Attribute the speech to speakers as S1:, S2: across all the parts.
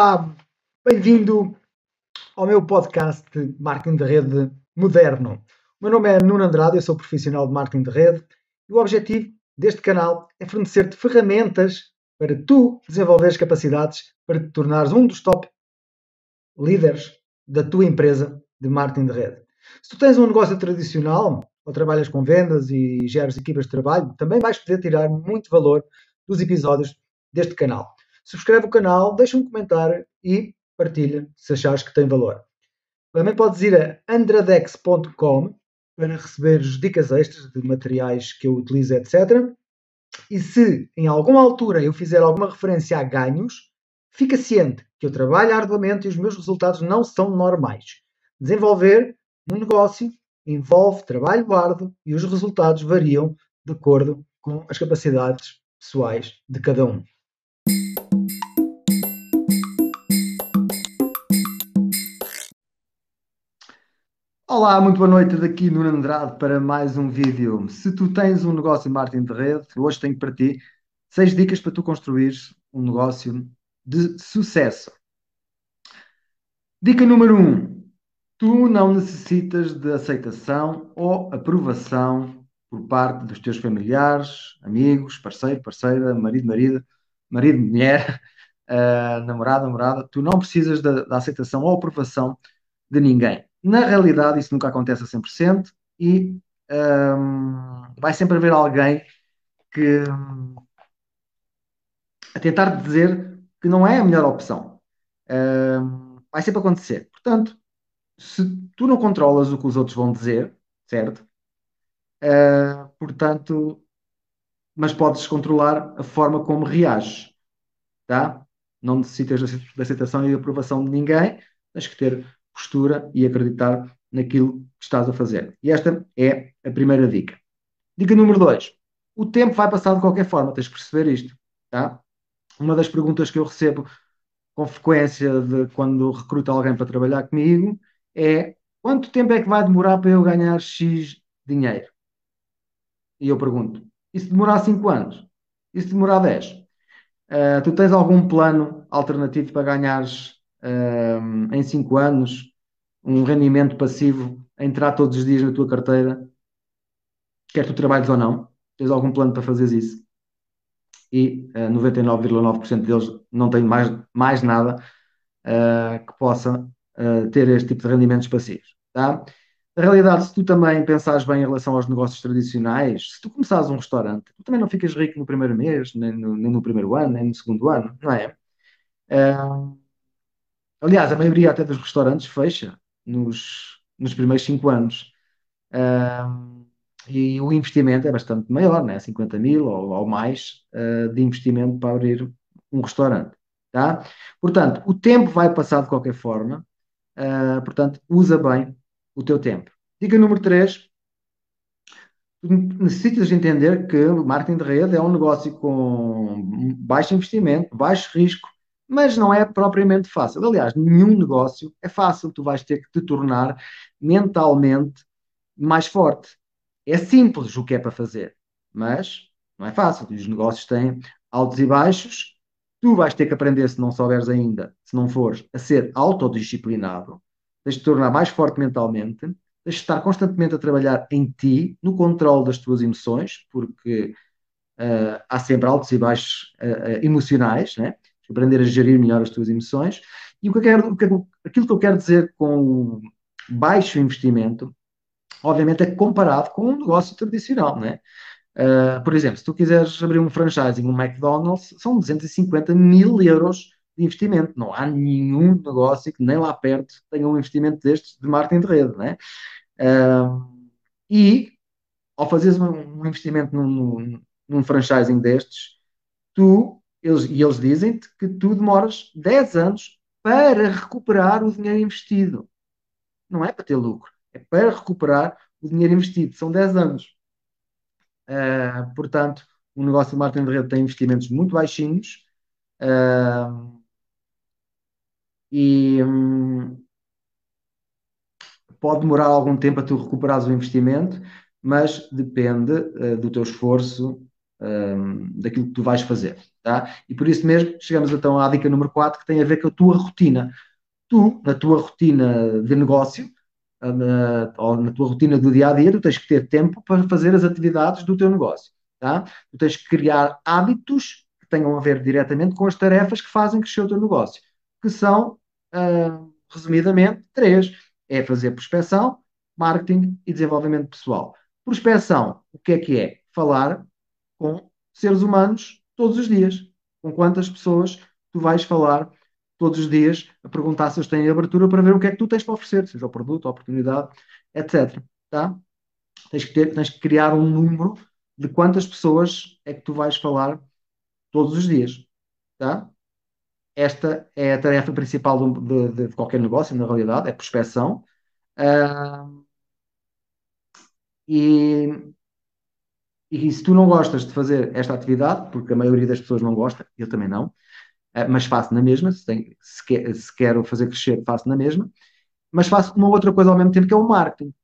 S1: Olá, bem-vindo ao meu podcast de Marketing de Rede Moderno. O meu nome é Nuno Andrade, eu sou profissional de Marketing de Rede e o objetivo deste canal é fornecer-te ferramentas para tu desenvolveres capacidades para te tornares um dos top líderes da tua empresa de marketing de rede. Se tu tens um negócio tradicional ou trabalhas com vendas e geres equipas de trabalho, também vais poder tirar muito valor dos episódios deste canal. Subscreve o canal, deixa um comentário e partilha se achares que tem valor. Também podes ir a andradex.com para receber dicas extras de materiais que eu utilizo, etc. E se em alguma altura eu fizer alguma referência a ganhos, fica ciente que eu trabalho arduamente e os meus resultados não são normais. Desenvolver um negócio envolve trabalho árduo e os resultados variam de acordo com as capacidades pessoais de cada um. Olá, muito boa noite daqui no Andrade para mais um vídeo. Se tu tens um negócio em marketing de rede, hoje tenho para ti seis dicas para tu construires um negócio de sucesso. Dica número um: tu não necessitas de aceitação ou aprovação por parte dos teus familiares, amigos, parceiro, parceira, marido, marido, marido, mulher, uh, namorada. Tu não precisas da aceitação ou aprovação de ninguém. Na realidade, isso nunca acontece a 100% e um, vai sempre haver alguém que a tentar dizer que não é a melhor opção. Um, vai sempre acontecer. Portanto, se tu não controlas o que os outros vão dizer, certo? Uh, portanto, mas podes controlar a forma como reages, tá? Não necessitas da aceitação e aprovação de ninguém, tens que ter postura e acreditar naquilo que estás a fazer. E esta é a primeira dica. Dica número dois. O tempo vai passar de qualquer forma, tens de perceber isto. Tá? Uma das perguntas que eu recebo com frequência de quando recruto alguém para trabalhar comigo é quanto tempo é que vai demorar para eu ganhar X dinheiro? E eu pergunto, e se demorar 5 anos? E se demorar 10? Uh, ah, tu tens algum plano alternativo para ganhares uh, em 5 anos um rendimento passivo a entrar todos os dias na tua carteira, quer tu trabalhes ou não, tens algum plano para fazeres isso. E uh, 99,9% deles não têm mais, mais nada uh, que possa uh, ter este tipo de rendimentos passivos. Tá? Na realidade, se tu também pensares bem em relação aos negócios tradicionais, se tu começares um restaurante, tu também não ficas rico no primeiro mês, nem no, nem no primeiro ano, nem no segundo ano, não é? Uh, aliás, a maioria até dos restaurantes fecha nos, nos primeiros 5 anos. Uh, e o investimento é bastante maior, né? 50 mil ou, ou mais uh, de investimento para abrir um restaurante. Tá? Portanto, o tempo vai passar de qualquer forma, uh, portanto, usa bem o teu tempo. Dica número 3. Necessitas de entender que o marketing de rede é um negócio com baixo investimento, baixo risco, mas não é propriamente fácil. Aliás, nenhum negócio é fácil. Tu vais ter que te tornar mentalmente mais forte. É simples o que é para fazer, mas não é fácil. Os negócios têm altos e baixos. Tu vais ter que aprender, se não souberes ainda, se não fores, a ser autodisciplinado. Tens de te tornar mais forte mentalmente. Tens de estar constantemente a trabalhar em ti, no controle das tuas emoções, porque uh, há sempre altos e baixos uh, uh, emocionais, né? Aprender a gerir melhor as tuas emoções. E o que eu quero, aquilo que eu quero dizer com baixo investimento, obviamente, é comparado com um negócio tradicional, né? Uh, por exemplo, se tu quiseres abrir um franchising, um McDonald's, são 250 mil euros de investimento. Não há nenhum negócio que nem lá perto tenha um investimento destes de marketing de rede, né? Uh, e ao fazeres um, um investimento num, num franchising destes, tu eles, e eles dizem-te que tu demoras 10 anos para recuperar o dinheiro investido. Não é para ter lucro, é para recuperar o dinheiro investido. São 10 anos. Uh, portanto, o negócio de marketing de rede tem investimentos muito baixinhos. Uh, e um, pode demorar algum tempo a tu recuperares o investimento, mas depende uh, do teu esforço um, daquilo que tu vais fazer. Tá? E por isso mesmo chegamos então à dica número 4, que tem a ver com a tua rotina. Tu, na tua rotina de negócio, na, ou na tua rotina do dia a dia, tu tens que ter tempo para fazer as atividades do teu negócio. Tá? Tu tens que criar hábitos que tenham a ver diretamente com as tarefas que fazem crescer o teu negócio, que são, uh, resumidamente, três: é fazer prospecção, marketing e desenvolvimento pessoal. Prospecção, o que é que é? Falar com seres humanos todos os dias. Com quantas pessoas tu vais falar todos os dias a perguntar se eles têm abertura para ver o que é que tu tens para oferecer, seja o produto, a oportunidade, etc. Tá? Tens, que ter, tens que criar um número de quantas pessoas é que tu vais falar todos os dias. Tá? Esta é a tarefa principal de, de, de qualquer negócio, na realidade, é prospecção. Uh, e, e se tu não gostas de fazer esta atividade, porque a maioria das pessoas não gosta, eu também não, uh, mas faço na mesma, se, tem, se, quer, se, quero fazer crescer, faço na mesma, mas faço uma outra coisa ao mesmo tempo que é o marketing.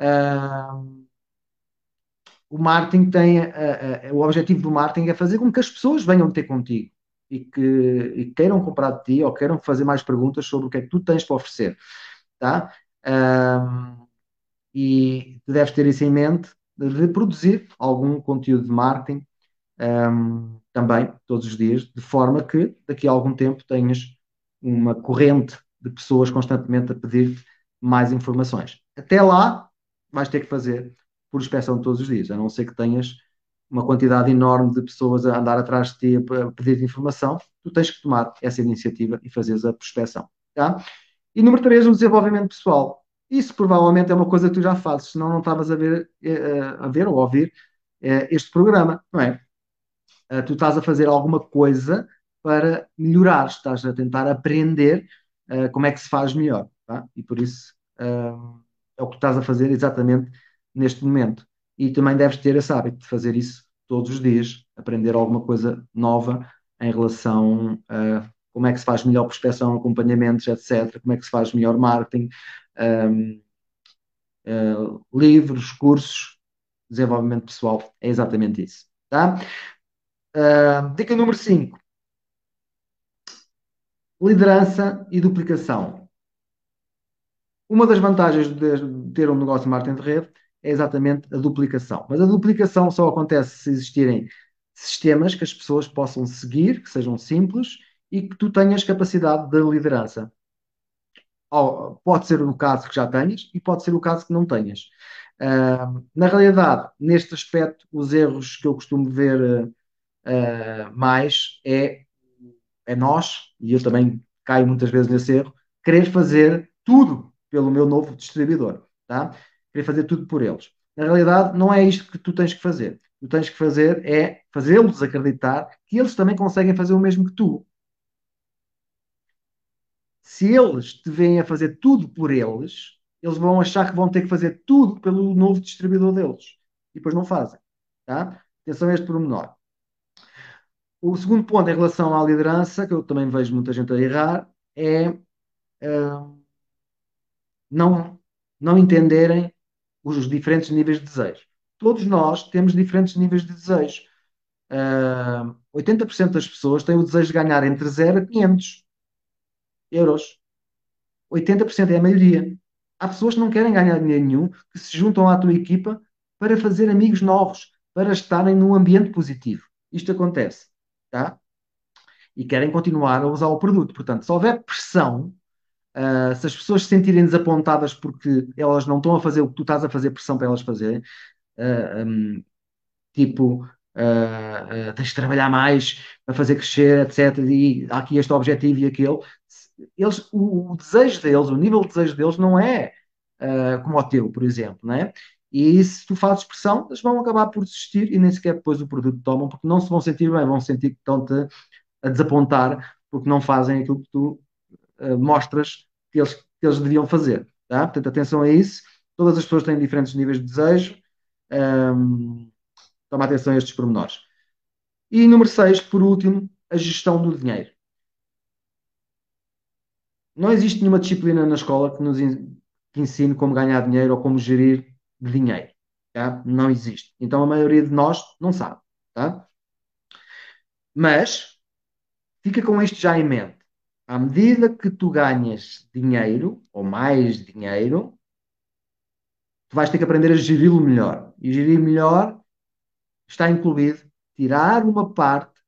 S1: Uh, o marketing tem, o objetivo do marketing é fazer com que as pessoas venham ter contigo e que e queiram comprar de ti ou queiram fazer mais perguntas sobre o que é que tu tens para oferecer. Tá? Um, e tu deves ter isso em mente de produzir algum conteúdo de marketing um, também, todos os dias, de forma que daqui a algum tempo tenhas uma corrente de pessoas constantemente a pedir mais informações. Até lá, vais ter que fazer por inspeção todos os dias, a não ser que tenhas uma quantidade enorme de pessoas a andar atrás de ti a pedir informação, tu tens que tomar essa iniciativa e fazeres a prospeção. Tá? E número 3, o desenvolvimento pessoal. Isso provavelmente é uma coisa que tu já fazes, senão não estavas a ver, eh, a ver ou a ouvir eh, este programa, não é? Eh, tu estás a fazer alguma coisa para melhorar, estás a tentar aprender como é que se faz melhor, tá? E por isso é o que estás a fazer exatamente neste momento. E também deves ter esse hábito de fazer isso todos os dias, aprender alguma coisa nova em relação a como é que se faz melhor prospecção, acompanhamentos, etc., como é que se faz melhor marketing, um, uh, livros, cursos, desenvolvimento pessoal, é exatamente isso. Tá? Uh, dica número 5. Liderança e duplicação. Uma das vantagens de ter um negócio de marketing de rede é exatamente a duplicação. Mas a duplicação só acontece se existirem sistemas que as pessoas possam seguir, que sejam simples e que tu tenhas capacidade de liderança. Pode ser o caso que já tenhas e pode ser o caso que não tenhas. Uh, na realidade, neste aspecto, os erros que eu costumo ver uh, mais é, é nós, e eu também caio muitas vezes nesse erro, querer fazer tudo pelo meu novo distribuidor. Tá? Querer fazer tudo por eles. Na realidade, não é isto que tu tens que fazer. Tu tens que fazer é fazê-los acreditar que eles também conseguem fazer o mesmo que tu se eles te vêm a fazer tudo por eles, eles vão achar que vão ter que fazer tudo pelo novo distribuidor deles. E depois não fazem. Tá? Atenção a este pormenor. O segundo ponto em relação à liderança, que eu também vejo muita gente a errar, é uh, não, não entenderem os diferentes níveis de desejo. Todos nós temos diferentes níveis de desejo. Uh, 80% das pessoas têm o desejo de ganhar entre 0 a 500 euros. 80% é a maioria. Há pessoas que não querem ganhar dinheiro nenhum, que se juntam à tua equipa para fazer amigos novos, para estarem num ambiente positivo. Isto acontece, tá? E querem continuar a usar o produto. Portanto, se houver pressão, uh, se as pessoas se sentirem desapontadas porque elas não estão a fazer o que tu estás a fazer pressão para elas fazerem, uh, ah, um, tipo, uh, uh, tens de trabalhar mais para fazer crescer, etc. E há aqui este objetivo e aquele eles, o, o, desejo deles, o nível de desejo deles não é uh, como o teu, por exemplo, né? E se tu fazes pressão, eles vão acabar por desistir e nem sequer depois o produto tomam, porque não se vão sentir bem, vão sentir que estão-te a desapontar porque não fazem aquilo que tu uh, mostras que eles, que eles deviam fazer. Tá? Portanto, atenção a isso. Todas as pessoas têm diferentes níveis de desejo. Um, toma atenção a estes pormenores. E número 6, por último, a gestão do dinheiro não existe nenhuma disciplina na escola que nos ensine como ganhar dinheiro ou como gerir dinheiro. Tá? Não existe. Então a maioria de nós não sabe. Tá? Mas fica com isto já em mente. À medida que tu ganhas dinheiro, ou mais dinheiro, tu vais ter que aprender a geri-lo melhor. E gerir melhor está incluído tirar uma parte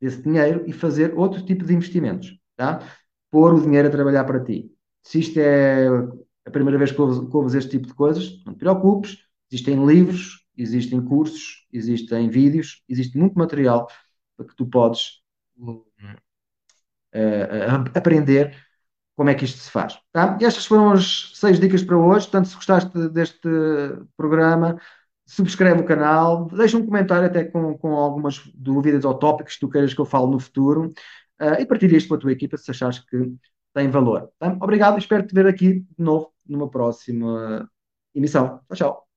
S1: desse dinheiro e fazer outro tipo de investimentos, tá? Pôr o dinheiro a trabalhar para ti. Se isto é a primeira vez que ouves, que ouves este tipo de coisas, não te preocupes, existem livros, existem cursos, existem vídeos, existe muito material para que tu podes uh, aprender como é que isto se faz. Tá? Estas foram as seis dicas para hoje. Portanto, se gostaste deste programa, subscreve o canal, deixa um comentário até com, com algumas dúvidas ou tópicos que tu queiras que eu fale no futuro uh, e partilha isto com a tua equipa se achares que tem valor. Tá? Obrigado, espero te ver aqui de novo numa próxima emissão. Tchau, tchau.